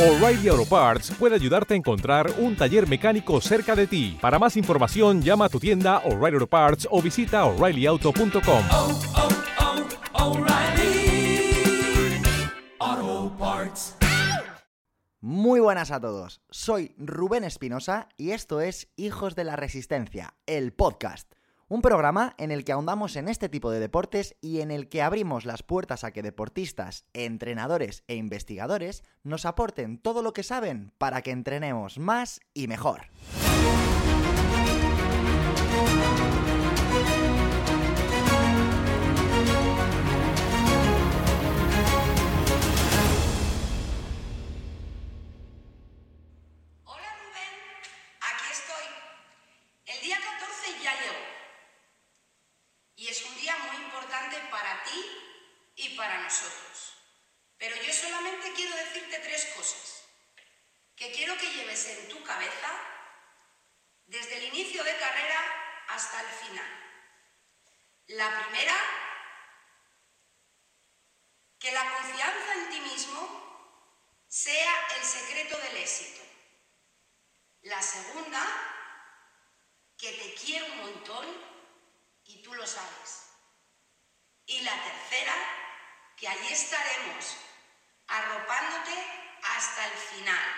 O'Reilly Auto Parts puede ayudarte a encontrar un taller mecánico cerca de ti. Para más información, llama a tu tienda O'Reilly Auto Parts o visita oreillyauto.com. oh, oh, Parts. Muy buenas a todos, soy Rubén Espinosa y esto es Hijos de la Resistencia, el podcast. Un programa en el que ahondamos en este tipo de deportes y en el que abrimos las puertas a que deportistas, entrenadores e investigadores nos aporten todo lo que saben para que entrenemos más y mejor. Y la tercera, que allí estaremos arropándote hasta el final.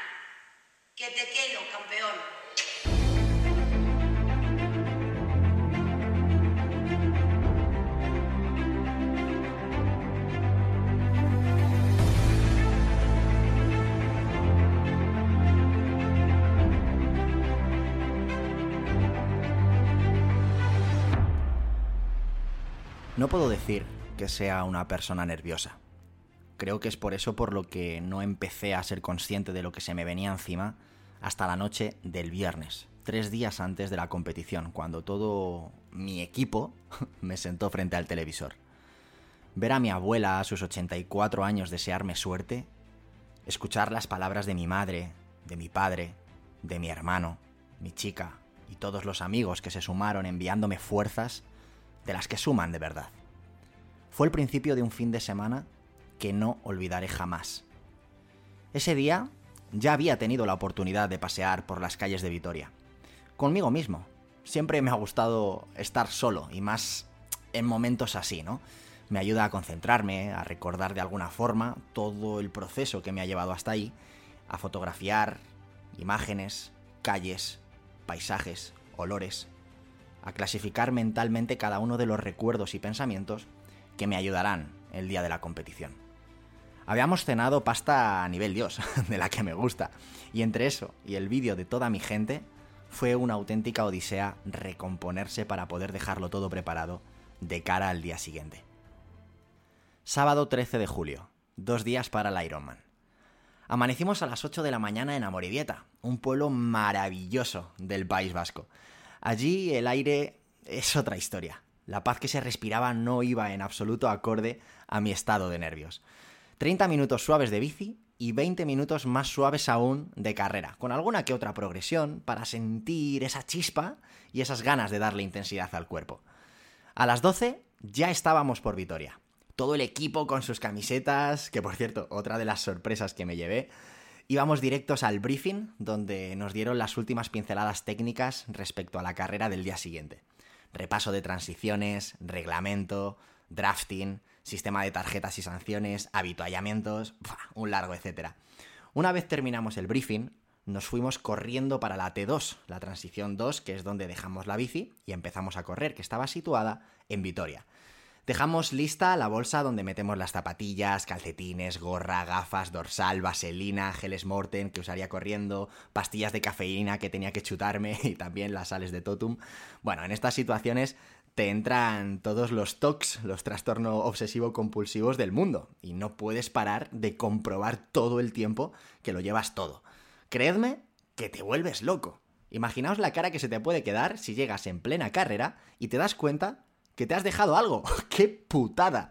Que te quiero, campeón. No puedo decir que sea una persona nerviosa. Creo que es por eso por lo que no empecé a ser consciente de lo que se me venía encima hasta la noche del viernes, tres días antes de la competición, cuando todo mi equipo me sentó frente al televisor. Ver a mi abuela a sus 84 años desearme suerte, escuchar las palabras de mi madre, de mi padre, de mi hermano, mi chica y todos los amigos que se sumaron enviándome fuerzas, de las que suman de verdad. Fue el principio de un fin de semana que no olvidaré jamás. Ese día ya había tenido la oportunidad de pasear por las calles de Vitoria. Conmigo mismo. Siempre me ha gustado estar solo y más en momentos así, ¿no? Me ayuda a concentrarme, a recordar de alguna forma todo el proceso que me ha llevado hasta ahí, a fotografiar imágenes, calles, paisajes, olores, a clasificar mentalmente cada uno de los recuerdos y pensamientos que me ayudarán el día de la competición. Habíamos cenado pasta a nivel Dios, de la que me gusta, y entre eso y el vídeo de toda mi gente, fue una auténtica odisea recomponerse para poder dejarlo todo preparado de cara al día siguiente. Sábado 13 de julio, dos días para el Ironman. Amanecimos a las 8 de la mañana en Amorivieta, un pueblo maravilloso del País Vasco. Allí el aire es otra historia. La paz que se respiraba no iba en absoluto acorde a mi estado de nervios. 30 minutos suaves de bici y 20 minutos más suaves aún de carrera, con alguna que otra progresión para sentir esa chispa y esas ganas de darle intensidad al cuerpo. A las 12 ya estábamos por Vitoria. Todo el equipo con sus camisetas, que por cierto, otra de las sorpresas que me llevé, íbamos directos al briefing, donde nos dieron las últimas pinceladas técnicas respecto a la carrera del día siguiente. Repaso de transiciones, reglamento, drafting, sistema de tarjetas y sanciones, habituallamientos, un largo etcétera. Una vez terminamos el briefing, nos fuimos corriendo para la T2, la transición 2, que es donde dejamos la bici y empezamos a correr, que estaba situada en Vitoria. Dejamos lista la bolsa donde metemos las zapatillas, calcetines, gorra, gafas, dorsal, vaselina, geles Morten que usaría corriendo, pastillas de cafeína que tenía que chutarme y también las sales de Totum. Bueno, en estas situaciones te entran todos los TOCs, los trastornos obsesivo-compulsivos del mundo, y no puedes parar de comprobar todo el tiempo que lo llevas todo. Creedme que te vuelves loco. Imaginaos la cara que se te puede quedar si llegas en plena carrera y te das cuenta que te has dejado algo. ¡Qué putada!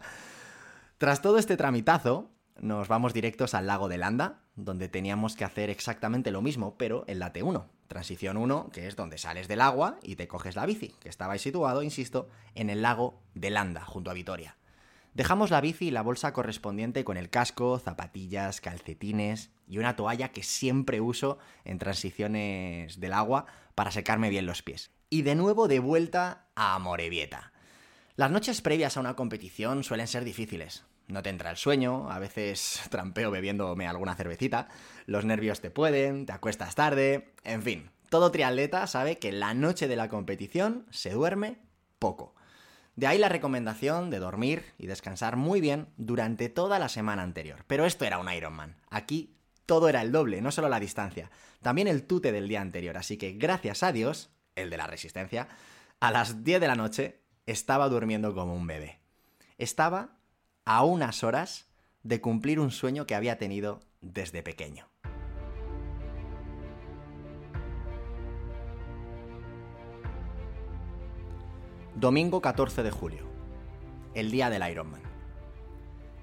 Tras todo este tramitazo, nos vamos directos al lago de Landa, donde teníamos que hacer exactamente lo mismo, pero en la T1. Transición 1, que es donde sales del agua y te coges la bici, que estaba situado, insisto, en el lago de Landa, junto a Vitoria. Dejamos la bici y la bolsa correspondiente con el casco, zapatillas, calcetines y una toalla que siempre uso en transiciones del agua para secarme bien los pies. Y de nuevo de vuelta a Morevieta. Las noches previas a una competición suelen ser difíciles. No te entra el sueño, a veces trampeo bebiéndome alguna cervecita, los nervios te pueden, te acuestas tarde, en fin, todo triatleta sabe que la noche de la competición se duerme poco. De ahí la recomendación de dormir y descansar muy bien durante toda la semana anterior. Pero esto era un Ironman. Aquí todo era el doble, no solo la distancia, también el tute del día anterior. Así que gracias a Dios, el de la resistencia, a las 10 de la noche estaba durmiendo como un bebé. Estaba a unas horas de cumplir un sueño que había tenido desde pequeño. Domingo 14 de julio, el día del Ironman.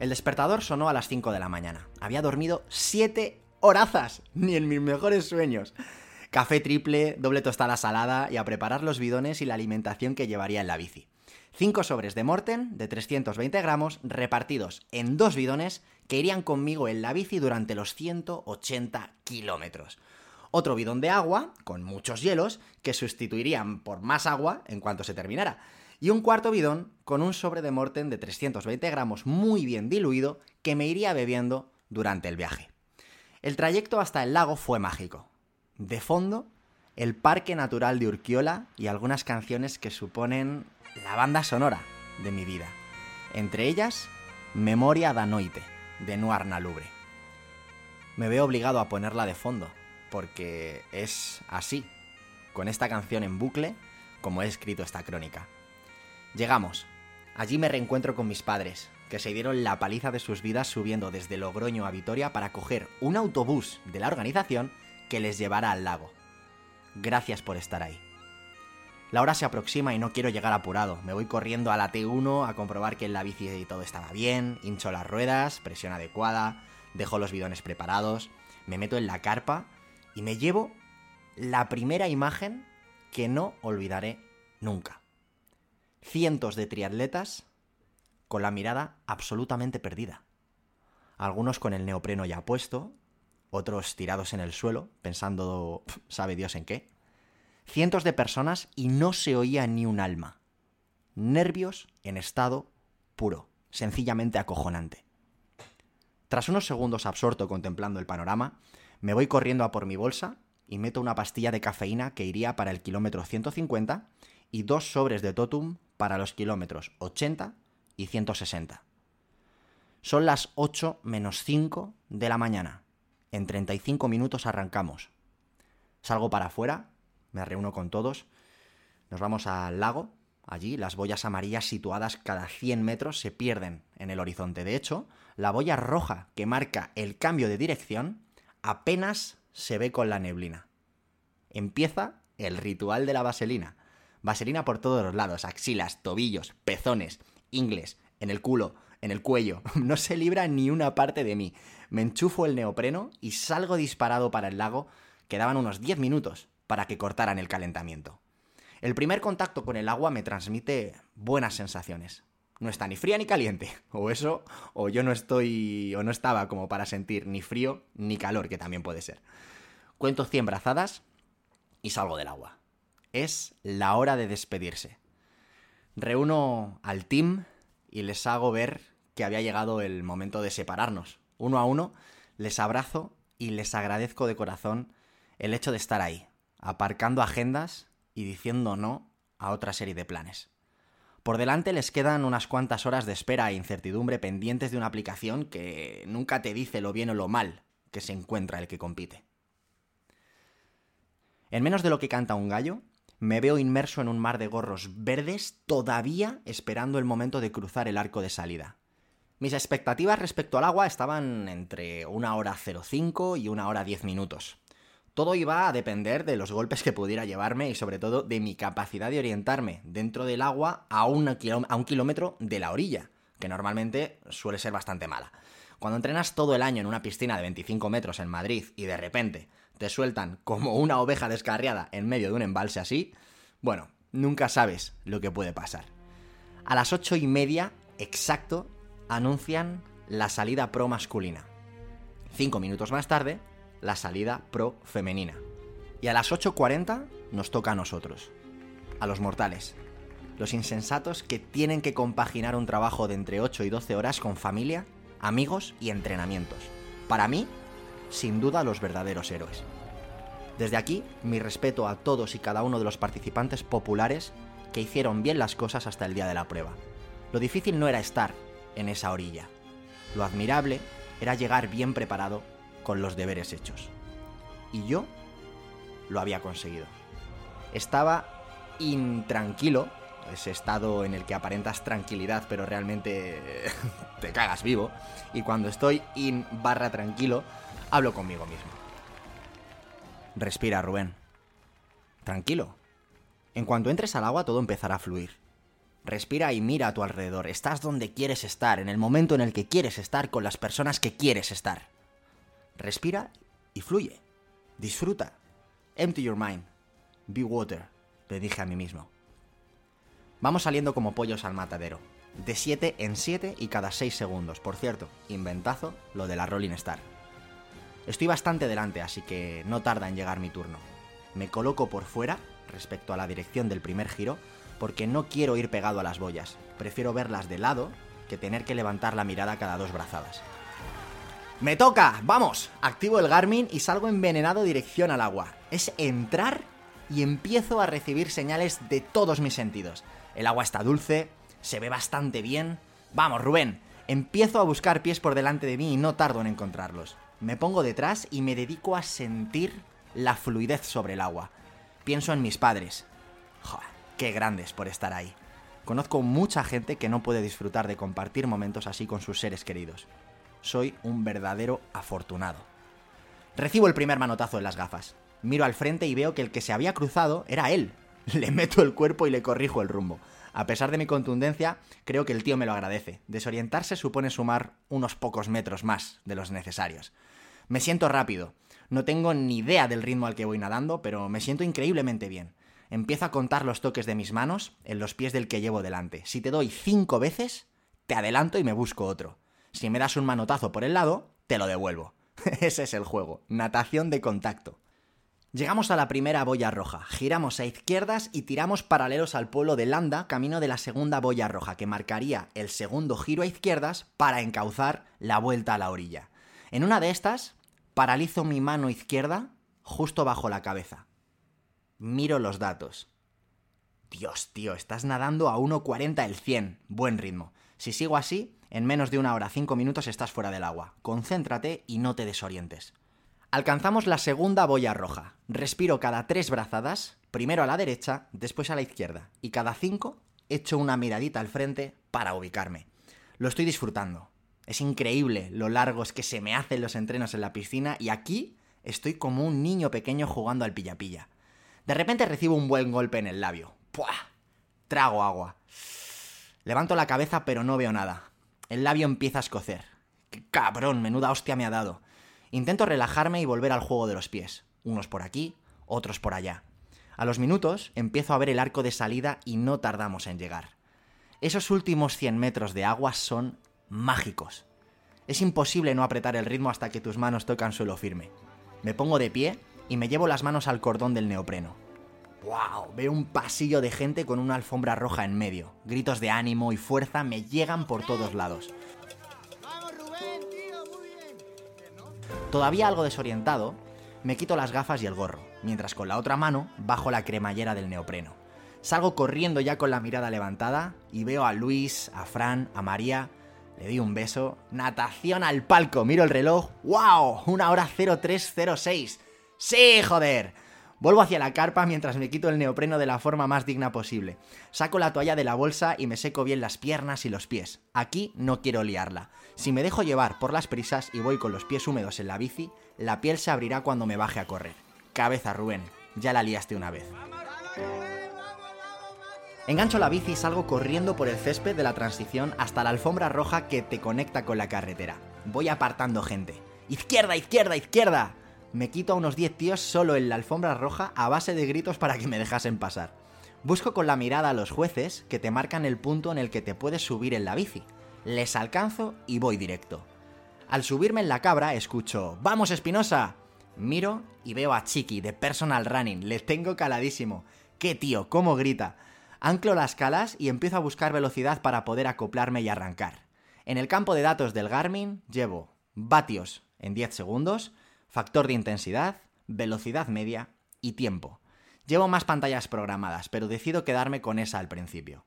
El despertador sonó a las 5 de la mañana. Había dormido 7 horazas, ni en mis mejores sueños. Café triple, doble tostada salada y a preparar los bidones y la alimentación que llevaría en la bici. 5 sobres de Morten de 320 gramos repartidos en dos bidones que irían conmigo en la bici durante los 180 kilómetros otro bidón de agua, con muchos hielos, que sustituirían por más agua en cuanto se terminara, y un cuarto bidón con un sobre de Morten de 320 gramos muy bien diluido que me iría bebiendo durante el viaje. El trayecto hasta el lago fue mágico. De fondo, el Parque Natural de Urquiola y algunas canciones que suponen la banda sonora de mi vida. Entre ellas, Memoria da Noite, de Noir Nalubre. Me veo obligado a ponerla de fondo, porque es así, con esta canción en bucle, como he escrito esta crónica. Llegamos. Allí me reencuentro con mis padres, que se dieron la paliza de sus vidas subiendo desde Logroño a Vitoria para coger un autobús de la organización que les llevara al lago. Gracias por estar ahí. La hora se aproxima y no quiero llegar apurado. Me voy corriendo a la T1 a comprobar que en la bici todo estaba bien, hincho las ruedas, presión adecuada, dejo los bidones preparados, me meto en la carpa y me llevo la primera imagen que no olvidaré nunca. Cientos de triatletas con la mirada absolutamente perdida. Algunos con el neopreno ya puesto, otros tirados en el suelo, pensando, sabe Dios en qué. Cientos de personas y no se oía ni un alma. Nervios en estado puro, sencillamente acojonante. Tras unos segundos absorto contemplando el panorama, me voy corriendo a por mi bolsa y meto una pastilla de cafeína que iría para el kilómetro 150 y dos sobres de totum para los kilómetros 80 y 160. Son las 8 menos 5 de la mañana. En 35 minutos arrancamos. Salgo para afuera, me reúno con todos, nos vamos al lago. Allí las boyas amarillas situadas cada 100 metros se pierden en el horizonte. De hecho, la boya roja que marca el cambio de dirección apenas se ve con la neblina. Empieza el ritual de la vaselina. Vaselina por todos los lados, axilas, tobillos, pezones, ingles, en el culo, en el cuello. No se libra ni una parte de mí. Me enchufo el neopreno y salgo disparado para el lago. Quedaban unos 10 minutos para que cortaran el calentamiento. El primer contacto con el agua me transmite buenas sensaciones no está ni fría ni caliente. O eso, o yo no estoy, o no estaba como para sentir ni frío ni calor, que también puede ser. Cuento 100 brazadas y salgo del agua. Es la hora de despedirse. Reúno al team y les hago ver que había llegado el momento de separarnos. Uno a uno les abrazo y les agradezco de corazón el hecho de estar ahí, aparcando agendas y diciendo no a otra serie de planes. Por delante les quedan unas cuantas horas de espera e incertidumbre pendientes de una aplicación que nunca te dice lo bien o lo mal que se encuentra el que compite. En menos de lo que canta un gallo, me veo inmerso en un mar de gorros verdes todavía esperando el momento de cruzar el arco de salida. Mis expectativas respecto al agua estaban entre una hora 05 y una hora 10 minutos. Todo iba a depender de los golpes que pudiera llevarme y sobre todo de mi capacidad de orientarme dentro del agua a, un kilómetro de la orilla, que normalmente suele ser bastante mala. Cuando entrenas todo el año en una piscina de 25 metros en Madrid y de repente te sueltan como una oveja descarriada en medio de un embalse así, bueno, nunca sabes lo que puede pasar. A las ocho y media, exacto, anuncian la salida pro masculina. Cinco minutos más tarde, la salida pro femenina. Y a las 8.40 nos toca a nosotros, a los mortales, los insensatos que tienen que compaginar un trabajo de entre 8 y 12 horas con familia, amigos y entrenamientos. Para mí, sin duda, los verdaderos héroes. Desde aquí, mi respeto a todos y cada uno de los participantes populares que hicieron bien las cosas hasta el día de la prueba. Lo difícil no era estar en esa orilla. Lo admirable era llegar bien preparado con los deberes hechos. Y yo lo había conseguido. Estaba intranquilo, ese estado en el que aparentas tranquilidad pero realmente te cagas vivo, y cuando estoy in barra tranquilo, hablo conmigo mismo. Respira, Rubén. Tranquilo. En cuanto entres al agua todo empezará a fluir. Respira y mira a tu alrededor. Estás donde quieres estar, en el momento en el que quieres estar, con las personas que quieres estar. Respira y fluye. Disfruta. Empty your mind. Be water, le dije a mí mismo. Vamos saliendo como pollos al matadero. De 7 en 7 y cada 6 segundos. Por cierto, inventazo lo de la Rolling Star. Estoy bastante delante, así que no tarda en llegar mi turno. Me coloco por fuera, respecto a la dirección del primer giro, porque no quiero ir pegado a las boyas. Prefiero verlas de lado que tener que levantar la mirada cada dos brazadas. ¡Me toca! ¡Vamos! Activo el Garmin y salgo envenenado dirección al agua. Es entrar y empiezo a recibir señales de todos mis sentidos. El agua está dulce, se ve bastante bien. Vamos, Rubén, empiezo a buscar pies por delante de mí y no tardo en encontrarlos. Me pongo detrás y me dedico a sentir la fluidez sobre el agua. Pienso en mis padres. Joder, qué grandes por estar ahí. Conozco mucha gente que no puede disfrutar de compartir momentos así con sus seres queridos. Soy un verdadero afortunado. Recibo el primer manotazo en las gafas. Miro al frente y veo que el que se había cruzado era él. Le meto el cuerpo y le corrijo el rumbo. A pesar de mi contundencia, creo que el tío me lo agradece. Desorientarse supone sumar unos pocos metros más de los necesarios. Me siento rápido. No tengo ni idea del ritmo al que voy nadando, pero me siento increíblemente bien. Empiezo a contar los toques de mis manos en los pies del que llevo delante. Si te doy cinco veces, te adelanto y me busco otro. Si me das un manotazo por el lado, te lo devuelvo. Ese es el juego. Natación de contacto. Llegamos a la primera boya roja, giramos a izquierdas y tiramos paralelos al pueblo de Landa, camino de la segunda boya roja, que marcaría el segundo giro a izquierdas para encauzar la vuelta a la orilla. En una de estas, paralizo mi mano izquierda justo bajo la cabeza. Miro los datos. Dios, tío, estás nadando a 1.40 el 100. Buen ritmo. Si sigo así, en menos de una hora cinco minutos estás fuera del agua. Concéntrate y no te desorientes. Alcanzamos la segunda boya roja. Respiro cada tres brazadas, primero a la derecha, después a la izquierda, y cada cinco echo una miradita al frente para ubicarme. Lo estoy disfrutando. Es increíble lo largos que se me hacen los entrenos en la piscina y aquí estoy como un niño pequeño jugando al pilla-pilla. De repente recibo un buen golpe en el labio. ¡Puah! Trago agua. Levanto la cabeza pero no veo nada. El labio empieza a escocer. ¡Qué cabrón! Menuda hostia me ha dado. Intento relajarme y volver al juego de los pies, unos por aquí, otros por allá. A los minutos empiezo a ver el arco de salida y no tardamos en llegar. Esos últimos 100 metros de agua son mágicos. Es imposible no apretar el ritmo hasta que tus manos tocan suelo firme. Me pongo de pie y me llevo las manos al cordón del neopreno. ¡Wow! Veo un pasillo de gente con una alfombra roja en medio. Gritos de ánimo y fuerza me llegan por todos lados. Todavía algo desorientado, me quito las gafas y el gorro, mientras con la otra mano bajo la cremallera del neopreno. Salgo corriendo ya con la mirada levantada y veo a Luis, a Fran, a María. Le doy un beso. Natación al palco. Miro el reloj. ¡Wow! Una hora 0306. ¡Sí, joder! Vuelvo hacia la carpa mientras me quito el neopreno de la forma más digna posible. Saco la toalla de la bolsa y me seco bien las piernas y los pies. Aquí no quiero liarla. Si me dejo llevar por las prisas y voy con los pies húmedos en la bici, la piel se abrirá cuando me baje a correr. Cabeza, Rubén. Ya la liaste una vez. Engancho la bici y salgo corriendo por el césped de la transición hasta la alfombra roja que te conecta con la carretera. Voy apartando gente. ¡Izquierda, izquierda, izquierda! Me quito a unos 10 tíos solo en la alfombra roja a base de gritos para que me dejasen pasar. Busco con la mirada a los jueces que te marcan el punto en el que te puedes subir en la bici. Les alcanzo y voy directo. Al subirme en la cabra escucho ¡Vamos, Espinosa! Miro y veo a Chiqui de Personal Running. Le tengo caladísimo. ¡Qué tío! ¿Cómo grita? Anclo las calas y empiezo a buscar velocidad para poder acoplarme y arrancar. En el campo de datos del Garmin llevo vatios en 10 segundos, factor de intensidad, velocidad media y tiempo. Llevo más pantallas programadas, pero decido quedarme con esa al principio.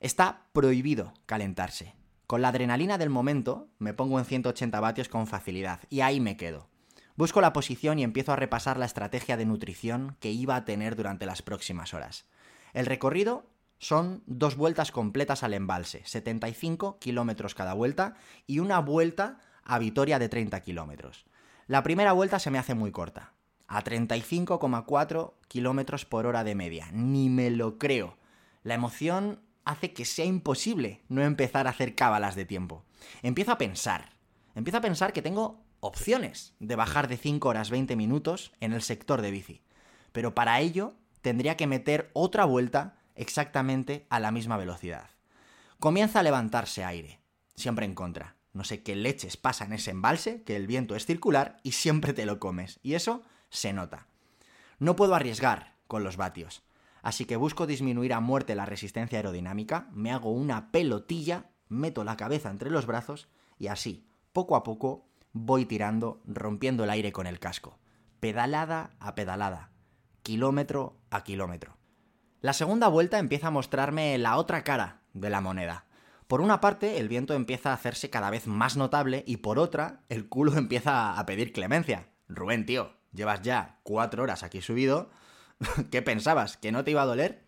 Está prohibido calentarse. Con la adrenalina del momento me pongo en 180 vatios con facilidad y ahí me quedo. Busco la posición y empiezo a repasar la estrategia de nutrición que iba a tener durante las próximas horas. El recorrido son dos vueltas completas al embalse, 75 kilómetros cada vuelta y una vuelta a Vitoria de 30 kilómetros. La primera vuelta se me hace muy corta, a 35,4 kilómetros por hora de media. Ni me lo creo. La emoción hace que sea imposible no empezar a hacer cábalas de tiempo. Empiezo a pensar. Empiezo a pensar que tengo opciones de bajar de 5 horas 20 minutos en el sector de bici. Pero para ello tendría que meter otra vuelta exactamente a la misma velocidad. Comienza a levantarse aire, siempre en contra. No sé qué leches pasa en ese embalse, que el viento es circular y siempre te lo comes. Y eso se nota. No puedo arriesgar con los vatios. Así que busco disminuir a muerte la resistencia aerodinámica, me hago una pelotilla, meto la cabeza entre los brazos y así, poco a poco, voy tirando, rompiendo el aire con el casco. Pedalada a pedalada, kilómetro a kilómetro. La segunda vuelta empieza a mostrarme la otra cara de la moneda. Por una parte, el viento empieza a hacerse cada vez más notable y por otra, el culo empieza a pedir clemencia. Rubén, tío, llevas ya cuatro horas aquí subido, ¿Qué pensabas? ¿Que no te iba a doler?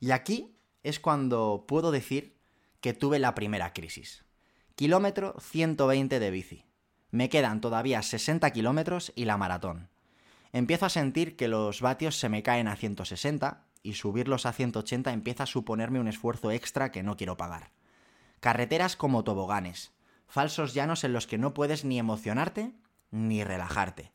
Y aquí es cuando puedo decir que tuve la primera crisis. Kilómetro 120 de bici. Me quedan todavía 60 kilómetros y la maratón. Empiezo a sentir que los vatios se me caen a 160 y subirlos a 180 empieza a suponerme un esfuerzo extra que no quiero pagar. Carreteras como toboganes, falsos llanos en los que no puedes ni emocionarte ni relajarte.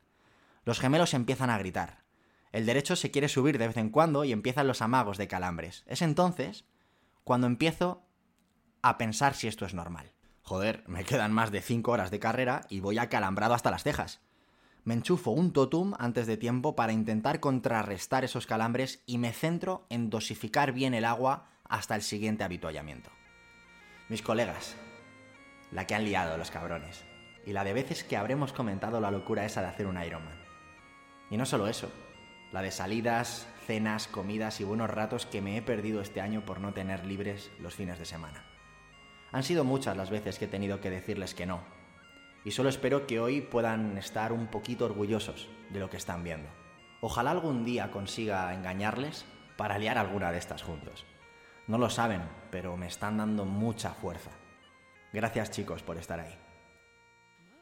Los gemelos empiezan a gritar. El derecho se quiere subir de vez en cuando y empiezan los amagos de calambres. Es entonces cuando empiezo a pensar si esto es normal. Joder, me quedan más de 5 horas de carrera y voy acalambrado hasta las cejas. Me enchufo un totum antes de tiempo para intentar contrarrestar esos calambres y me centro en dosificar bien el agua hasta el siguiente habituallamiento. Mis colegas, la que han liado los cabrones, y la de veces que habremos comentado la locura esa de hacer un Ironman. Y no solo eso, la de salidas, cenas, comidas y buenos ratos que me he perdido este año por no tener libres los fines de semana. Han sido muchas las veces que he tenido que decirles que no, y solo espero que hoy puedan estar un poquito orgullosos de lo que están viendo. Ojalá algún día consiga engañarles para liar alguna de estas juntos. No lo saben, pero me están dando mucha fuerza. Gracias chicos por estar ahí.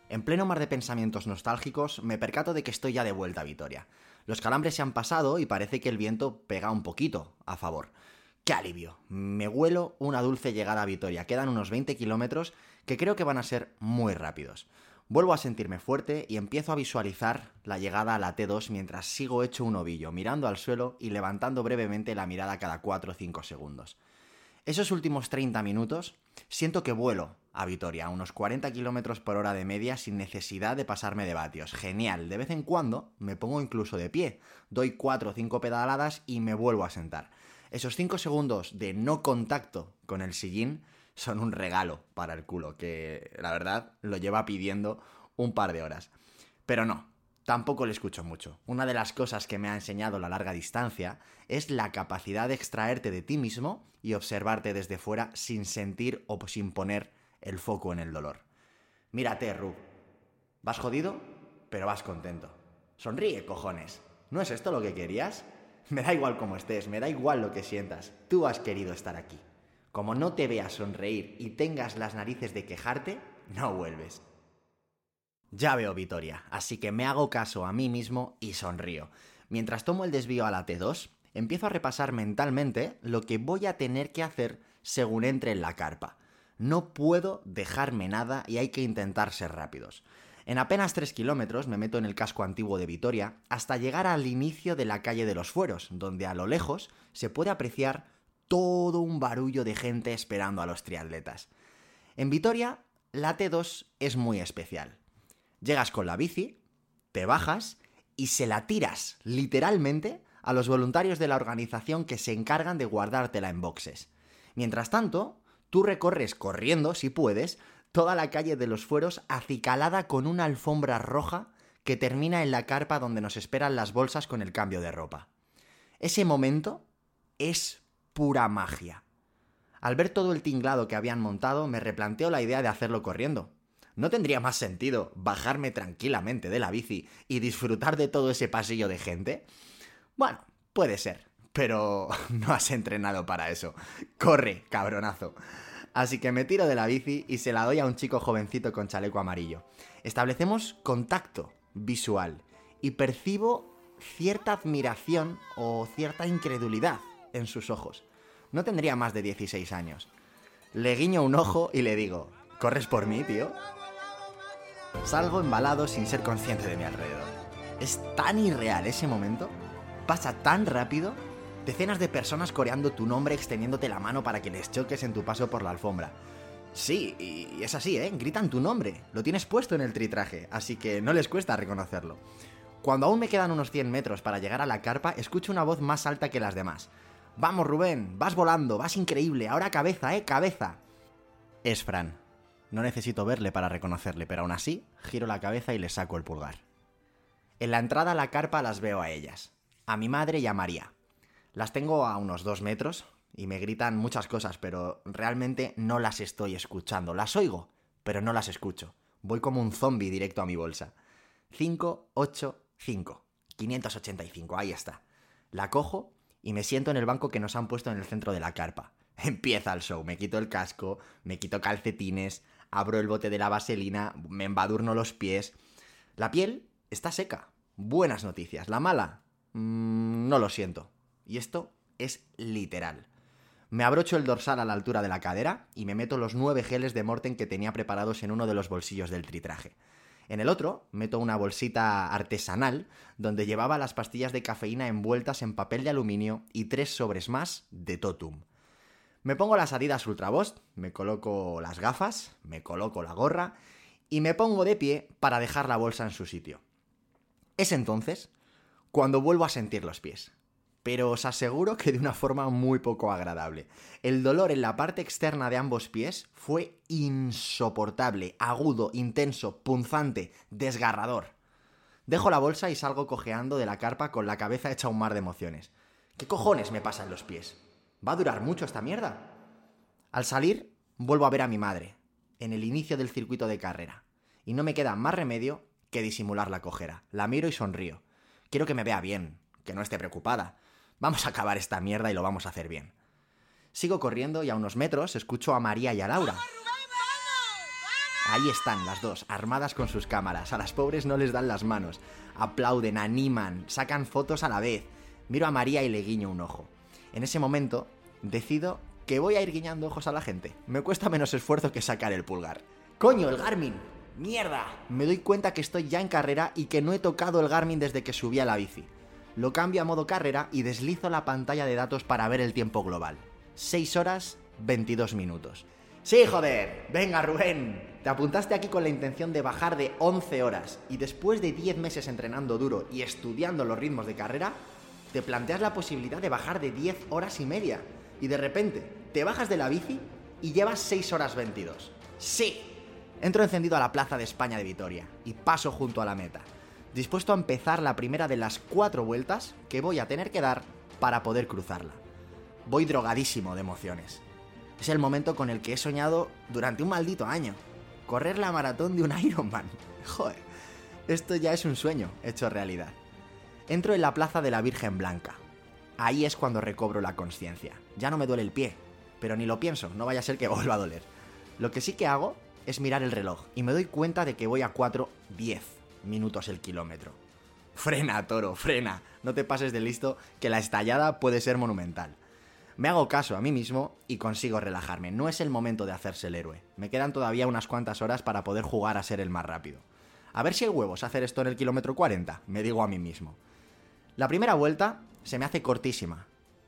En pleno mar de pensamientos nostálgicos, me percato de que estoy ya de vuelta a Vitoria. Los calambres se han pasado y parece que el viento pega un poquito a favor. ¡Qué alivio! Me huelo una dulce llegada a Vitoria. Quedan unos 20 kilómetros que creo que van a ser muy rápidos. Vuelvo a sentirme fuerte y empiezo a visualizar la llegada a la T2 mientras sigo hecho un ovillo, mirando al suelo y levantando brevemente la mirada cada 4 o 5 segundos. Esos últimos 30 minutos siento que vuelo a Vitoria, a unos 40 km por hora de media sin necesidad de pasarme de vatios. Genial, de vez en cuando me pongo incluso de pie, doy 4 o 5 pedaladas y me vuelvo a sentar. Esos 5 segundos de no contacto con el sillín son un regalo para el culo, que la verdad lo lleva pidiendo un par de horas. Pero no, tampoco le escucho mucho. Una de las cosas que me ha enseñado la larga distancia es la capacidad de extraerte de ti mismo y observarte desde fuera sin sentir o sin poner el foco en el dolor. Mírate, Rub. Vas jodido, pero vas contento. Sonríe, cojones. ¿No es esto lo que querías? Me da igual cómo estés, me da igual lo que sientas. Tú has querido estar aquí. Como no te veas sonreír y tengas las narices de quejarte, no vuelves. Ya veo Vitoria, así que me hago caso a mí mismo y sonrío. Mientras tomo el desvío a la T2, empiezo a repasar mentalmente lo que voy a tener que hacer según entre en la carpa. No puedo dejarme nada y hay que intentar ser rápidos. En apenas 3 kilómetros me meto en el casco antiguo de Vitoria hasta llegar al inicio de la calle de los Fueros, donde a lo lejos se puede apreciar todo un barullo de gente esperando a los triatletas. En Vitoria, la T2 es muy especial. Llegas con la bici, te bajas y se la tiras, literalmente, a los voluntarios de la organización que se encargan de guardártela en boxes. Mientras tanto, tú recorres corriendo, si puedes, toda la calle de los fueros acicalada con una alfombra roja que termina en la carpa donde nos esperan las bolsas con el cambio de ropa. Ese momento es pura magia. Al ver todo el tinglado que habían montado, me replanteo la idea de hacerlo corriendo. ¿No tendría más sentido bajarme tranquilamente de la bici y disfrutar de todo ese pasillo de gente? Bueno, puede ser, pero no has entrenado para eso. Corre, cabronazo. Así que me tiro de la bici y se la doy a un chico jovencito con chaleco amarillo. Establecemos contacto visual y percibo cierta admiración o cierta incredulidad en sus ojos. No tendría más de 16 años. Le guiño un ojo y le digo, ¿corres por mí, tío? Salgo embalado sin ser consciente de mi alrededor. Es tan irreal ese momento, pasa tan rápido, decenas de personas coreando tu nombre extendiéndote la mano para que les choques en tu paso por la alfombra. Sí, y es así, ¿eh? Gritan tu nombre, lo tienes puesto en el tritraje, así que no les cuesta reconocerlo. Cuando aún me quedan unos 100 metros para llegar a la carpa, escucho una voz más alta que las demás. Vamos, Rubén, vas volando, vas increíble, ahora cabeza, ¿eh? Cabeza. Es Fran. No necesito verle para reconocerle, pero aún así giro la cabeza y le saco el pulgar. En la entrada a la carpa las veo a ellas, a mi madre y a María. Las tengo a unos dos metros y me gritan muchas cosas, pero realmente no las estoy escuchando. Las oigo, pero no las escucho. Voy como un zombie directo a mi bolsa. 5, 8, 5. 585, ahí está. La cojo y me siento en el banco que nos han puesto en el centro de la carpa. Empieza el show, me quito el casco, me quito calcetines, abro el bote de la vaselina, me embadurno los pies. La piel está seca. Buenas noticias. La mala, mm, no lo siento. Y esto es literal. Me abrocho el dorsal a la altura de la cadera y me meto los nueve geles de Morten que tenía preparados en uno de los bolsillos del tritraje. En el otro meto una bolsita artesanal donde llevaba las pastillas de cafeína envueltas en papel de aluminio y tres sobres más de Totum. Me pongo las Adidas Ultra me coloco las gafas, me coloco la gorra y me pongo de pie para dejar la bolsa en su sitio. Es entonces cuando vuelvo a sentir los pies. Pero os aseguro que de una forma muy poco agradable. El dolor en la parte externa de ambos pies fue insoportable, agudo, intenso, punzante, desgarrador. Dejo la bolsa y salgo cojeando de la carpa con la cabeza hecha un mar de emociones. ¿Qué cojones me pasa en los pies? ¿Va a durar mucho esta mierda? Al salir, vuelvo a ver a mi madre, en el inicio del circuito de carrera, y no me queda más remedio que disimular la cojera. La miro y sonrío. Quiero que me vea bien, que no esté preocupada. Vamos a acabar esta mierda y lo vamos a hacer bien. Sigo corriendo y a unos metros escucho a María y a Laura. Ahí están las dos, armadas con sus cámaras. A las pobres no les dan las manos. Aplauden, animan, sacan fotos a la vez. Miro a María y le guiño un ojo. En ese momento, decido que voy a ir guiñando ojos a la gente. Me cuesta menos esfuerzo que sacar el pulgar. ¡Coño, el Garmin! ¡Mierda! Me doy cuenta que estoy ya en carrera y que no he tocado el Garmin desde que subí a la bici. Lo cambio a modo carrera y deslizo la pantalla de datos para ver el tiempo global. 6 horas 22 minutos. Sí, joder. Venga, Rubén. Te apuntaste aquí con la intención de bajar de 11 horas y después de 10 meses entrenando duro y estudiando los ritmos de carrera, te planteas la posibilidad de bajar de 10 horas y media. Y de repente, te bajas de la bici y llevas 6 horas 22. ¡Sí! Entro encendido a la Plaza de España de Vitoria y paso junto a la meta, dispuesto a empezar la primera de las cuatro vueltas que voy a tener que dar para poder cruzarla. Voy drogadísimo de emociones. Es el momento con el que he soñado durante un maldito año. Correr la maratón de un Ironman. Joder, esto ya es un sueño hecho realidad. Entro en la plaza de la Virgen Blanca. Ahí es cuando recobro la conciencia. Ya no me duele el pie, pero ni lo pienso, no vaya a ser que vuelva a doler. Lo que sí que hago es mirar el reloj y me doy cuenta de que voy a 4.10 minutos el kilómetro. Frena, toro, frena. No te pases de listo que la estallada puede ser monumental. Me hago caso a mí mismo y consigo relajarme. No es el momento de hacerse el héroe. Me quedan todavía unas cuantas horas para poder jugar a ser el más rápido. A ver si hay huevos hacer esto en el kilómetro 40, me digo a mí mismo. La primera vuelta se me hace cortísima.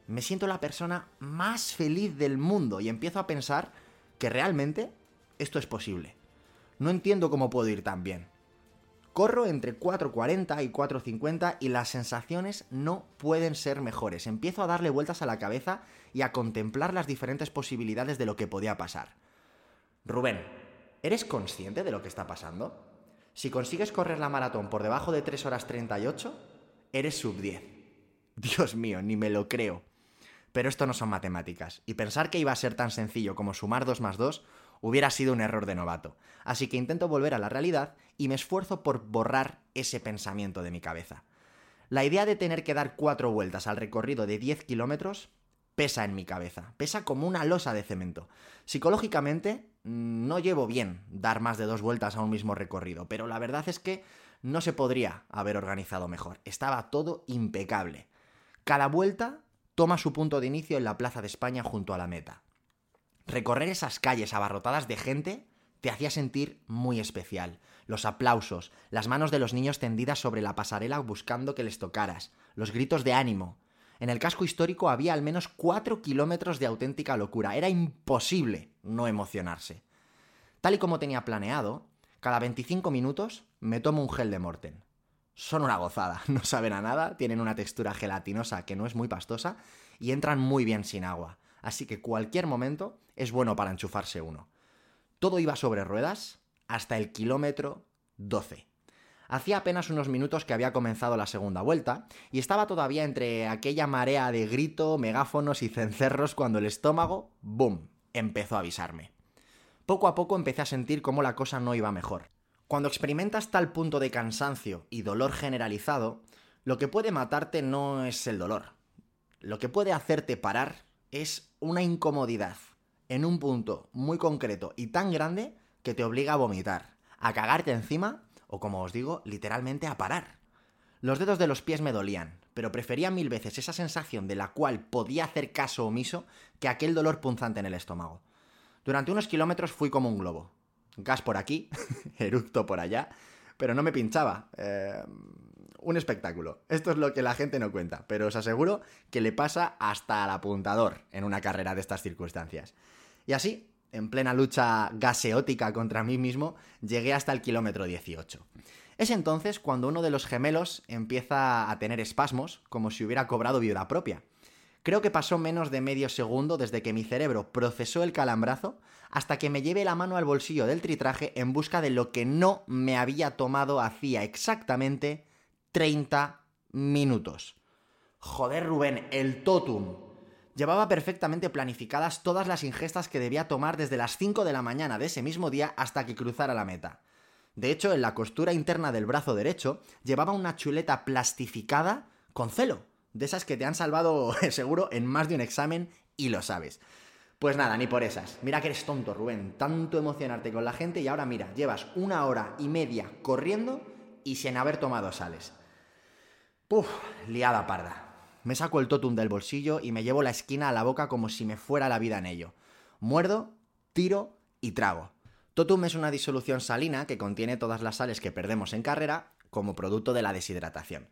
Me siento la persona más feliz del mundo y empiezo a pensar que realmente esto es posible. No entiendo cómo puedo ir tan bien. Corro entre 4.40 y 4.50 y las sensaciones no pueden ser mejores. Empiezo a darle vueltas a la cabeza y a contemplar las diferentes posibilidades de lo que podía pasar. Rubén, ¿eres consciente de lo que está pasando? Si consigues correr la maratón por debajo de 3 horas 38, eres sub 10. Dios mío, ni me lo creo. Pero esto no son matemáticas, y pensar que iba a ser tan sencillo como sumar 2 más 2 hubiera sido un error de novato. Así que intento volver a la realidad y me esfuerzo por borrar ese pensamiento de mi cabeza. La idea de tener que dar cuatro vueltas al recorrido de 10 kilómetros pesa en mi cabeza, pesa como una losa de cemento. Psicológicamente mm, no llevo bien dar más de dos vueltas a un mismo recorrido, pero la verdad es que no se podría haber organizado mejor. Estaba todo impecable. Cada vuelta toma su punto de inicio en la Plaza de España junto a la meta. Recorrer esas calles abarrotadas de gente te hacía sentir muy especial. Los aplausos, las manos de los niños tendidas sobre la pasarela buscando que les tocaras, los gritos de ánimo. En el casco histórico había al menos cuatro kilómetros de auténtica locura. Era imposible no emocionarse. Tal y como tenía planeado, cada 25 minutos me tomo un gel de Morten son una gozada, no saben a nada, tienen una textura gelatinosa que no es muy pastosa y entran muy bien sin agua, así que cualquier momento es bueno para enchufarse uno. Todo iba sobre ruedas hasta el kilómetro 12. Hacía apenas unos minutos que había comenzado la segunda vuelta y estaba todavía entre aquella marea de grito, megáfonos y cencerros cuando el estómago, ¡boom!, empezó a avisarme. Poco a poco empecé a sentir cómo la cosa no iba mejor. Cuando experimentas tal punto de cansancio y dolor generalizado, lo que puede matarte no es el dolor. Lo que puede hacerte parar es una incomodidad en un punto muy concreto y tan grande que te obliga a vomitar, a cagarte encima o, como os digo, literalmente a parar. Los dedos de los pies me dolían, pero prefería mil veces esa sensación de la cual podía hacer caso omiso que aquel dolor punzante en el estómago. Durante unos kilómetros fui como un globo, gas por aquí, eructo por allá, pero no me pinchaba. Eh, un espectáculo. Esto es lo que la gente no cuenta, pero os aseguro que le pasa hasta al apuntador en una carrera de estas circunstancias. Y así, en plena lucha gaseótica contra mí mismo, llegué hasta el kilómetro 18. Es entonces cuando uno de los gemelos empieza a tener espasmos, como si hubiera cobrado vida propia. Creo que pasó menos de medio segundo desde que mi cerebro procesó el calambrazo hasta que me llevé la mano al bolsillo del tritraje en busca de lo que no me había tomado hacía exactamente 30 minutos. Joder, Rubén, el totum. Llevaba perfectamente planificadas todas las ingestas que debía tomar desde las 5 de la mañana de ese mismo día hasta que cruzara la meta. De hecho, en la costura interna del brazo derecho llevaba una chuleta plastificada con celo de esas que te han salvado seguro en más de un examen y lo sabes. Pues nada, ni por esas. Mira que eres tonto, Rubén. Tanto emocionarte con la gente y ahora mira, llevas una hora y media corriendo y sin haber tomado sales. Puf, liada parda. Me saco el totum del bolsillo y me llevo la esquina a la boca como si me fuera la vida en ello. Muerdo, tiro y trago. Totum es una disolución salina que contiene todas las sales que perdemos en carrera como producto de la deshidratación.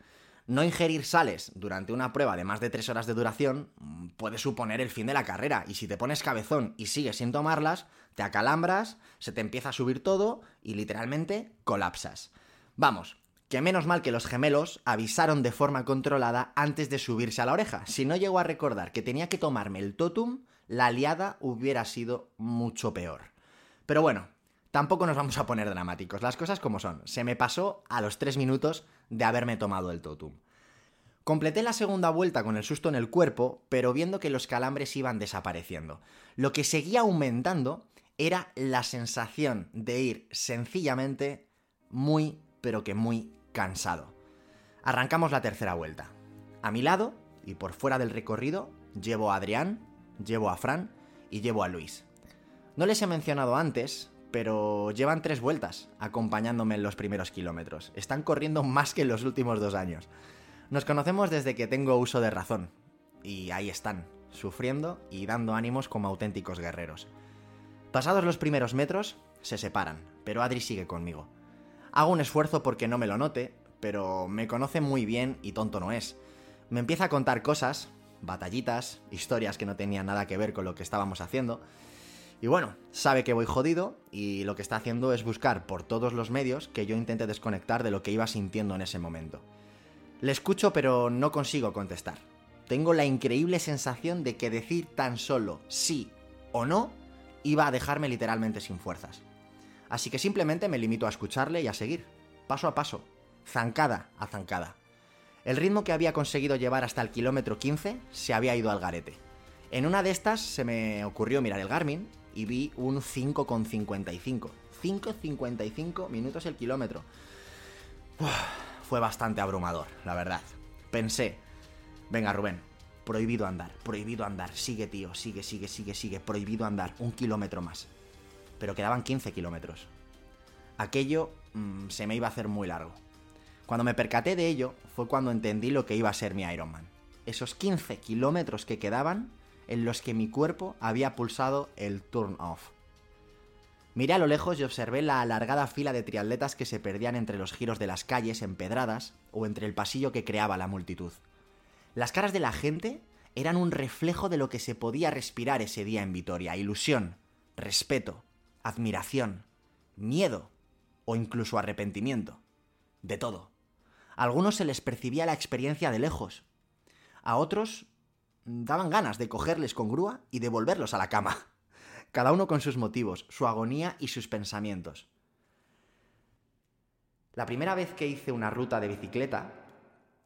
No ingerir sales durante una prueba de más de 3 horas de duración puede suponer el fin de la carrera, y si te pones cabezón y sigues sin tomarlas, te acalambras, se te empieza a subir todo y literalmente colapsas. Vamos, que menos mal que los gemelos avisaron de forma controlada antes de subirse a la oreja. Si no llego a recordar que tenía que tomarme el totum, la aliada hubiera sido mucho peor. Pero bueno, tampoco nos vamos a poner dramáticos, las cosas como son. Se me pasó a los 3 minutos de haberme tomado el totum. Completé la segunda vuelta con el susto en el cuerpo, pero viendo que los calambres iban desapareciendo. Lo que seguía aumentando era la sensación de ir sencillamente muy, pero que muy cansado. Arrancamos la tercera vuelta. A mi lado, y por fuera del recorrido, llevo a Adrián, llevo a Fran y llevo a Luis. No les he mencionado antes, pero llevan tres vueltas acompañándome en los primeros kilómetros. Están corriendo más que en los últimos dos años. Nos conocemos desde que tengo uso de razón. Y ahí están, sufriendo y dando ánimos como auténticos guerreros. Pasados los primeros metros, se separan, pero Adri sigue conmigo. Hago un esfuerzo porque no me lo note, pero me conoce muy bien y tonto no es. Me empieza a contar cosas, batallitas, historias que no tenían nada que ver con lo que estábamos haciendo, Y bueno, sabe que voy jodido y lo que está haciendo es buscar por todos los medios que yo intente desconectar de lo que iba sintiendo en ese momento. Le escucho pero no consigo contestar. Tengo la increíble sensación de que decir tan solo sí o no iba a dejarme literalmente sin fuerzas. Así que simplemente me limito a escucharle y a seguir, paso a paso, zancada a zancada. El ritmo que había conseguido llevar hasta el kilómetro 15 se había ido al garete. En una de estas se me ocurrió mirar el Garmin y vi un 5,55. 5,55 minutos el kilómetro. Fue bastante abrumador, la verdad. Pensé, venga Rubén, prohibido andar, prohibido andar, sigue tío, sigue, sigue, sigue, sigue, prohibido andar, un kilómetro más. Pero quedaban 15 kilómetros. Aquello mmm, se me iba a hacer muy largo. Cuando me percaté de ello fue cuando entendí lo que iba a ser mi Ironman. Esos 15 kilómetros que quedaban en los que mi cuerpo había pulsado el turn off. Miré a lo lejos y observé la alargada fila de triatletas que se perdían entre los giros de las calles empedradas o entre el pasillo que creaba la multitud. Las caras de la gente eran un reflejo de lo que se podía respirar ese día en Vitoria. Ilusión, respeto, admiración, miedo o incluso arrepentimiento. De todo. A algunos se les percibía la experiencia de lejos. A otros daban ganas de cogerles con grúa y devolverlos a la cama. Cada uno con sus motivos, su agonía y sus pensamientos. La primera vez que hice una ruta de bicicleta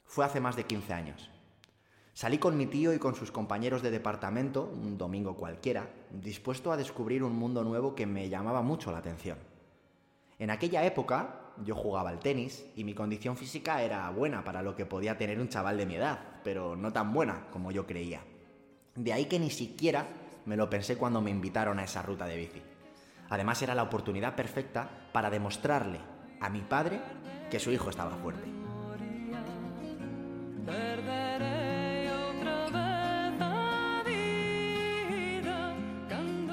fue hace más de 15 años. Salí con mi tío y con sus compañeros de departamento, un domingo cualquiera, dispuesto a descubrir un mundo nuevo que me llamaba mucho la atención. En aquella época yo jugaba al tenis y mi condición física era buena para lo que podía tener un chaval de mi edad, pero no tan buena como yo creía. De ahí que ni siquiera me lo pensé cuando me invitaron a esa ruta de bici. Además era la oportunidad perfecta para demostrarle a mi padre que su hijo estaba fuerte.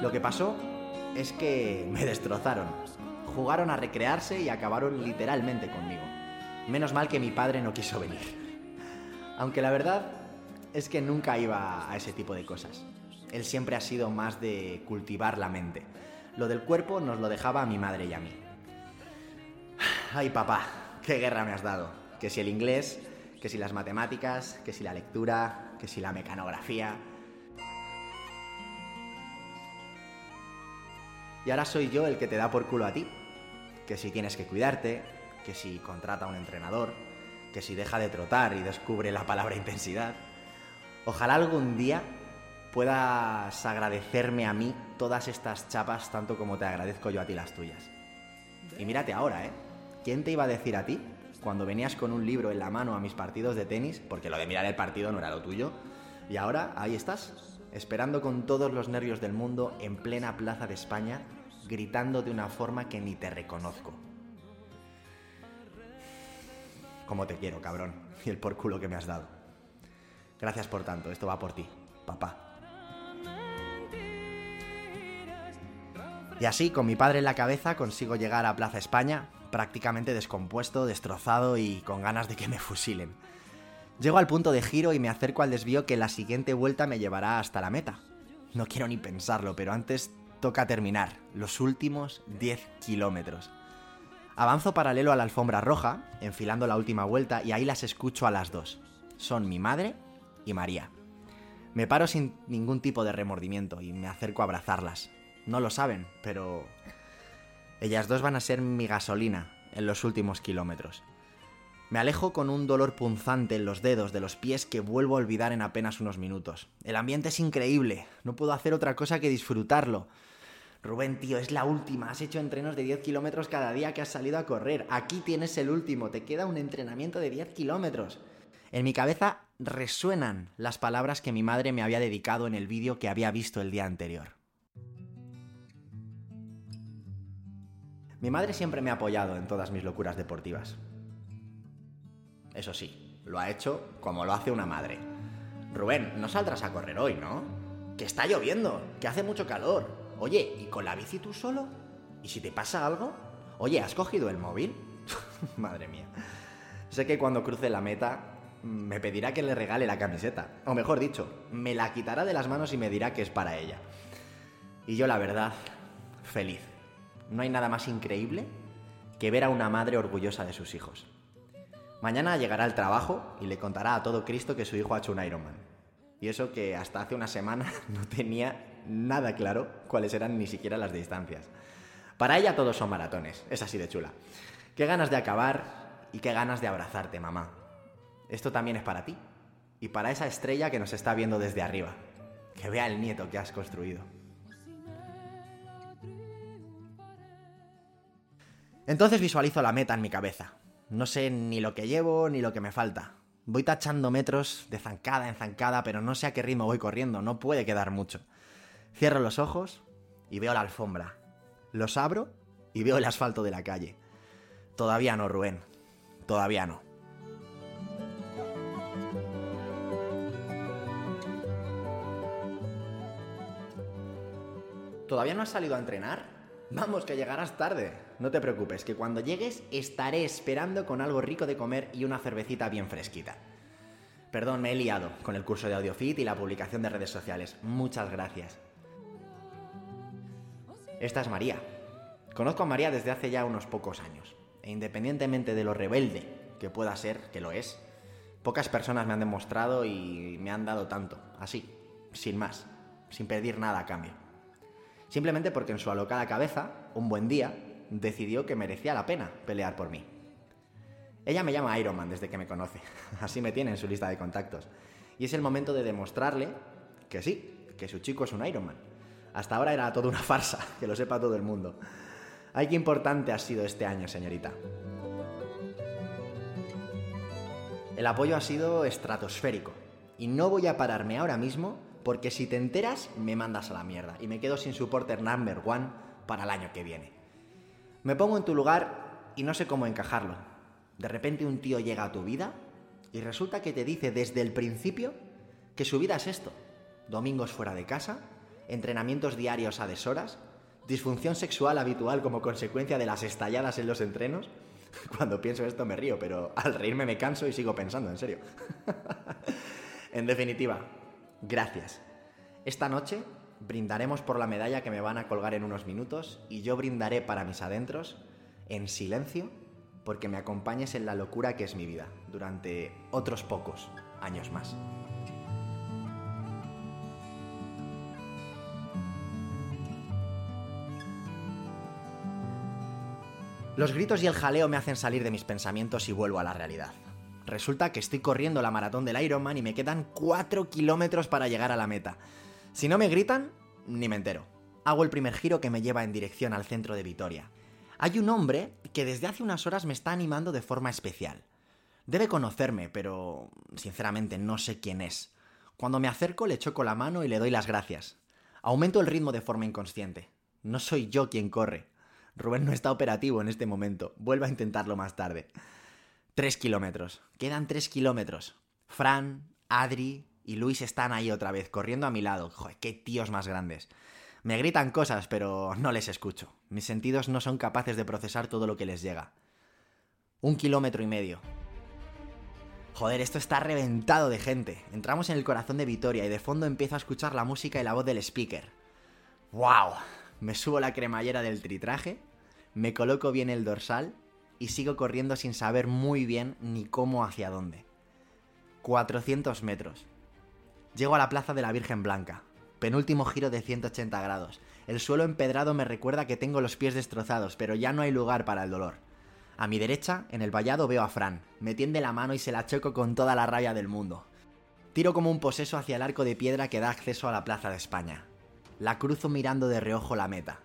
Lo que pasó es que me destrozaron. Jugaron a recrearse y acabaron literalmente conmigo. Menos mal que mi padre no quiso venir. Aunque la verdad es que nunca iba a ese tipo de cosas. Él siempre ha sido más de cultivar la mente. Lo del cuerpo nos lo dejaba a mi madre y a mí. Ay papá, qué guerra me has dado. Que si el inglés, que si las matemáticas, que si la lectura, que si la mecanografía. Y ahora soy yo el que te da por culo a ti. Que si tienes que cuidarte, que si contrata a un entrenador, que si deja de trotar y descubre la palabra intensidad. Ojalá algún día puedas agradecerme a mí todas estas chapas tanto como te agradezco yo a ti las tuyas. Y mírate ahora, ¿eh? ¿Quién te iba a decir a ti cuando venías con un libro en la mano a mis partidos de tenis, porque lo de mirar el partido no era lo tuyo, y ahora ahí estás, esperando con todos los nervios del mundo en plena plaza de España, gritando de una forma que ni te reconozco. Como te quiero, cabrón, y el por culo que me has dado. Gracias por tanto, esto va por ti, papá. Y así, con mi padre en la cabeza, consigo llegar a Plaza España, prácticamente descompuesto, destrozado y con ganas de que me fusilen. Llego al punto de giro y me acerco al desvío que la siguiente vuelta me llevará hasta la meta. No quiero ni pensarlo, pero antes toca terminar los últimos 10 kilómetros. Avanzo paralelo a la alfombra roja, enfilando la última vuelta, y ahí las escucho a las dos. Son mi madre y María. Me paro sin ningún tipo de remordimiento y me acerco a abrazarlas. No lo saben, pero ellas dos van a ser mi gasolina en los últimos kilómetros. Me alejo con un dolor punzante en los dedos de los pies que vuelvo a olvidar en apenas unos minutos. El ambiente es increíble, no puedo hacer otra cosa que disfrutarlo. Rubén, tío, es la última. Has hecho entrenos de 10 kilómetros cada día que has salido a correr. Aquí tienes el último. Te queda un entrenamiento de 10 kilómetros. En mi cabeza resuenan las palabras que mi madre me había dedicado en el vídeo que había visto el día anterior. Mi madre siempre me ha apoyado en todas mis locuras deportivas. Eso sí, lo ha hecho como lo hace una madre. Rubén, no saldrás a correr hoy, ¿no? Que está lloviendo, que hace mucho calor. Oye, ¿y con la bici tú solo? ¿Y si te pasa algo? Oye, ¿has cogido el móvil? Madre mía. Sé que cuando cruce la meta me pedirá que le regale la camiseta. O mejor dicho, me la quitará de las manos y me dirá que es para ella. Y yo la verdad, feliz. No hay nada más increíble que ver a una madre orgullosa de sus hijos. Mañana llegará al trabajo y le contará a todo Cristo que su hijo ha hecho un Ironman. Y eso que hasta hace una semana no tenía nada claro cuáles eran ni siquiera las distancias. Para ella todos son maratones, es así de chula. Qué ganas de acabar y qué ganas de abrazarte, mamá. Esto también es para ti y para esa estrella que nos está viendo desde arriba. Que vea el nieto que has construido. Entonces visualizo la meta en mi cabeza. No sé ni lo que llevo ni lo que me falta. Voy tachando metros de zancada en zancada, pero no sé a qué ritmo voy corriendo, no puede quedar mucho. Cierro los ojos y veo la alfombra. Los abro y veo el asfalto de la calle. Todavía no, Rubén. Todavía no. ¿Todavía no has salido a entrenar? Vamos, que llegarás tarde. No te preocupes, que cuando llegues estaré esperando con algo rico de comer y una cervecita bien fresquita. Perdón, me he liado con el curso de AudioFit y la publicación de redes sociales. Muchas gracias. Esta es María. Conozco a María desde hace ya unos pocos años. E independientemente de lo rebelde que pueda ser, que lo es, pocas personas me han demostrado y me han dado tanto, así, sin más, sin pedir nada a cambio. Simplemente porque en su alocada cabeza, un buen día, decidió que merecía la pena pelear por mí. Ella me llama Ironman desde que me conoce, así me tiene en su lista de contactos. Y es el momento de demostrarle que sí, que su chico es un Ironman. Hasta ahora era toda una farsa, que lo sepa todo el mundo. Ay, qué importante ha sido este año, señorita. El apoyo ha sido estratosférico. Y no voy a pararme ahora mismo porque si te enteras me mandas a la mierda y me quedo sin supporter number one para el año que viene. Me pongo en tu lugar y no sé cómo encajarlo. De repente un tío llega a tu vida y resulta que te dice desde el principio que su vida es esto. Domingos fuera de casa, entrenamientos diarios a deshoras, disfunción sexual habitual como consecuencia de las estalladas en los entrenos. Cuando pienso esto me río, pero al reírme me canso y sigo pensando, en serio. en definitiva, gracias. Esta noche brindaremos por la medalla que me van a colgar en unos minutos y yo brindaré para mis adentros en silencio porque me acompañes en la locura que es mi vida durante otros pocos años más. Los gritos y el jaleo me hacen salir de mis pensamientos y vuelvo a la realidad. Resulta que estoy corriendo la maratón del Ironman y me quedan 4 kilómetros para llegar a la meta. Si no me gritan, ni me entero. Hago el primer giro que me lleva en dirección al centro de Vitoria. Hay un hombre que desde hace unas horas me está animando de forma especial. Debe conocerme, pero sinceramente no sé quién es. Cuando me acerco le choco la mano y le doy las gracias. Aumento el ritmo de forma inconsciente. No soy yo quien corre. Rubén no está operativo en este momento. Vuelvo a intentarlo más tarde. Tres kilómetros. Quedan tres kilómetros. Fran, Adri y Luis están ahí otra vez, corriendo a mi lado. Joder, qué tíos más grandes. Me gritan cosas, pero no les escucho. Mis sentidos no son capaces de procesar todo lo que les llega. Un kilómetro y medio. Joder, esto está reventado de gente. Entramos en el corazón de Vitoria y de fondo empiezo a escuchar la música y la voz del speaker. ¡Wow! Me subo la cremallera del tritraje, me coloco bien el dorsal y sigo corriendo sin saber muy bien ni cómo hacia dónde. 400 metros. Llego a la plaza de la Virgen Blanca. Penúltimo giro de 180 grados. El suelo empedrado me recuerda que tengo los pies destrozados, pero ya no hay lugar para el dolor. A mi derecha, en el vallado, veo a Fran. Me tiende la mano y se la choco con toda la rabia del mundo. Tiro como un poseso hacia el arco de piedra que da acceso a la Plaza de España. La cruzo mirando de reojo la meta.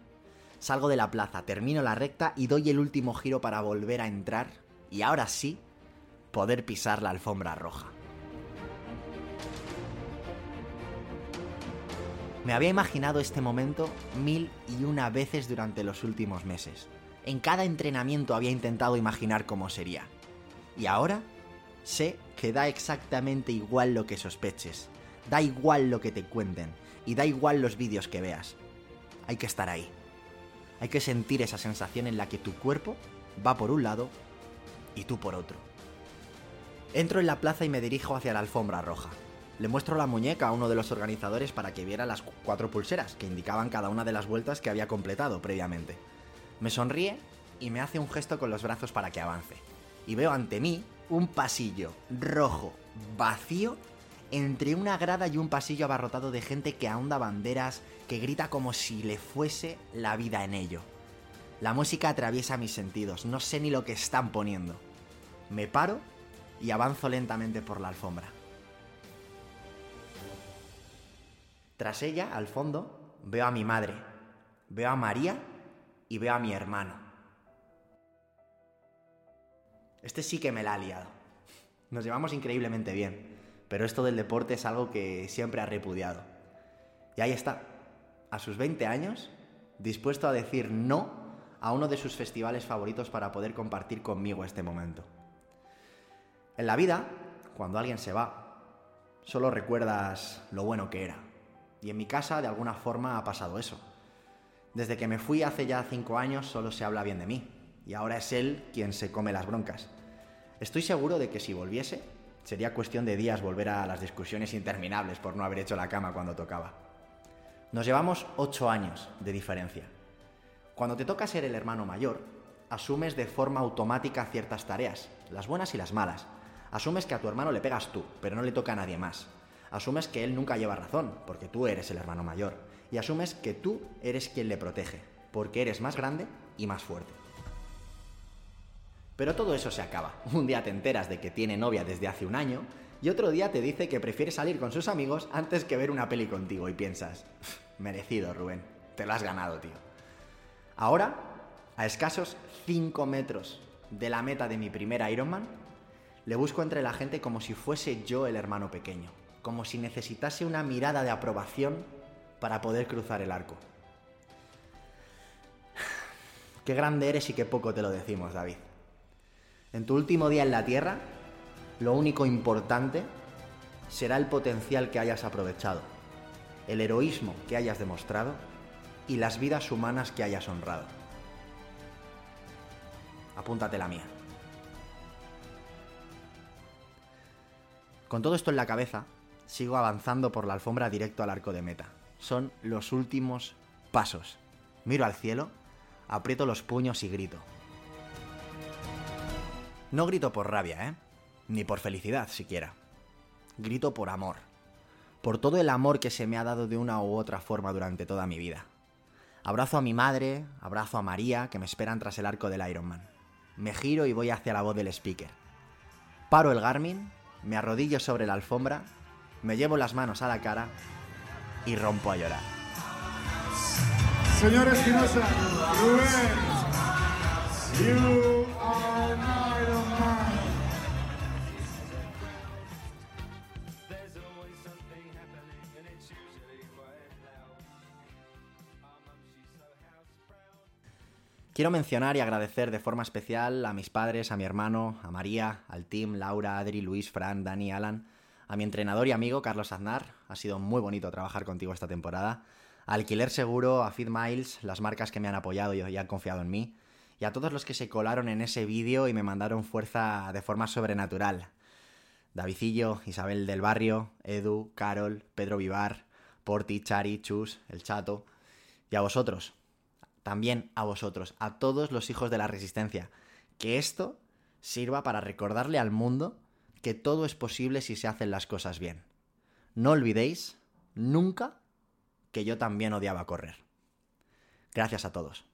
Salgo de la plaza, termino la recta y doy el último giro para volver a entrar y ahora sí poder pisar la alfombra roja. Me había imaginado este momento mil y una veces durante los últimos meses. En cada entrenamiento había intentado imaginar cómo sería. Y ahora sé que da exactamente igual lo que sospeches, da igual lo que te cuenten y da igual los vídeos que veas. Hay que estar ahí. Hay que sentir esa sensación en la que tu cuerpo va por un lado y tú por otro. Entro en la plaza y me dirijo hacia la alfombra roja. Le muestro la muñeca a uno de los organizadores para que viera las cuatro pulseras que indicaban cada una de las vueltas que había completado previamente. Me sonríe y me hace un gesto con los brazos para que avance. Y veo ante mí un pasillo rojo, vacío, entre una grada y un pasillo abarrotado de gente que ahonda banderas, que grita como si le fuese la vida en ello. La música atraviesa mis sentidos, no sé ni lo que están poniendo. Me paro y avanzo lentamente por la alfombra. Tras ella, al fondo, veo a mi madre, veo a María y veo a mi hermano. Este sí que me la ha liado. Nos llevamos increíblemente bien, pero esto del deporte es algo que siempre ha repudiado. Y ahí está, a sus 20 años, dispuesto a decir no a uno de sus festivales favoritos para poder compartir conmigo este momento. En la vida, cuando alguien se va, solo recuerdas lo bueno que era. Y en mi casa, de alguna forma, ha pasado eso. Desde que me fui hace ya cinco años, solo se habla bien de mí. Y ahora es él quien se come las broncas. Estoy seguro de que si volviese, sería cuestión de días volver a las discusiones interminables por no haber hecho la cama cuando tocaba. Nos llevamos ocho años de diferencia. Cuando te toca ser el hermano mayor, asumes de forma automática ciertas tareas, las buenas y las malas. Asumes que a tu hermano le pegas tú, pero no le toca a nadie más. Asumes que él nunca lleva razón, porque tú eres el hermano mayor. Y asumes que tú eres quien le protege, porque eres más grande y más fuerte. Pero todo eso se acaba. Un día te enteras de que tiene novia desde hace un año y otro día te dice que prefiere salir con sus amigos antes que ver una peli contigo y piensas, merecido Rubén, te lo has ganado, tío. Ahora, a escasos 5 metros de la meta de mi primer Ironman, le busco entre la gente como si fuese yo el hermano pequeño, como si necesitase una mirada de aprobación para poder cruzar el arco. Qué grande eres y qué poco te lo decimos, David. En tu último día en la Tierra, lo único importante será el potencial que hayas aprovechado, el heroísmo que hayas demostrado y las vidas humanas que hayas honrado. Apúntate la mía. Con todo esto en la cabeza, sigo avanzando por la alfombra directo al arco de meta. Son los últimos pasos. Miro al cielo, aprieto los puños y grito. No grito por rabia, ¿eh? Ni por felicidad siquiera. Grito por amor. Por todo el amor que se me ha dado de una u otra forma durante toda mi vida. Abrazo a mi madre, abrazo a María, que me esperan tras el arco del Ironman. Me giro y voy hacia la voz del speaker. Paro el Garmin, me arrodillo sobre la alfombra, me llevo las manos a la cara y rompo a llorar. Señor Espinosa, you Quiero mencionar y agradecer de forma especial a mis padres, a mi hermano, a María, al team, Laura, Adri, Luis, Fran, Dani, Alan, a mi entrenador y amigo Carlos Aznar. Ha sido muy bonito trabajar contigo esta temporada. A Alquiler Seguro, a Feed Miles, las marcas que me han apoyado y han confiado en mí. Y a todos los que se colaron en ese vídeo y me mandaron fuerza de forma sobrenatural. Davidillo, Isabel del Barrio, Edu, Carol, Pedro Vivar, Porti, Chari, Chus, El Chato. Y a vosotros, también a vosotros, a todos los hijos de la resistencia, que esto sirva para recordarle al mundo que todo es posible si se hacen las cosas bien. No olvidéis nunca que yo también odiaba correr. Gracias a todos.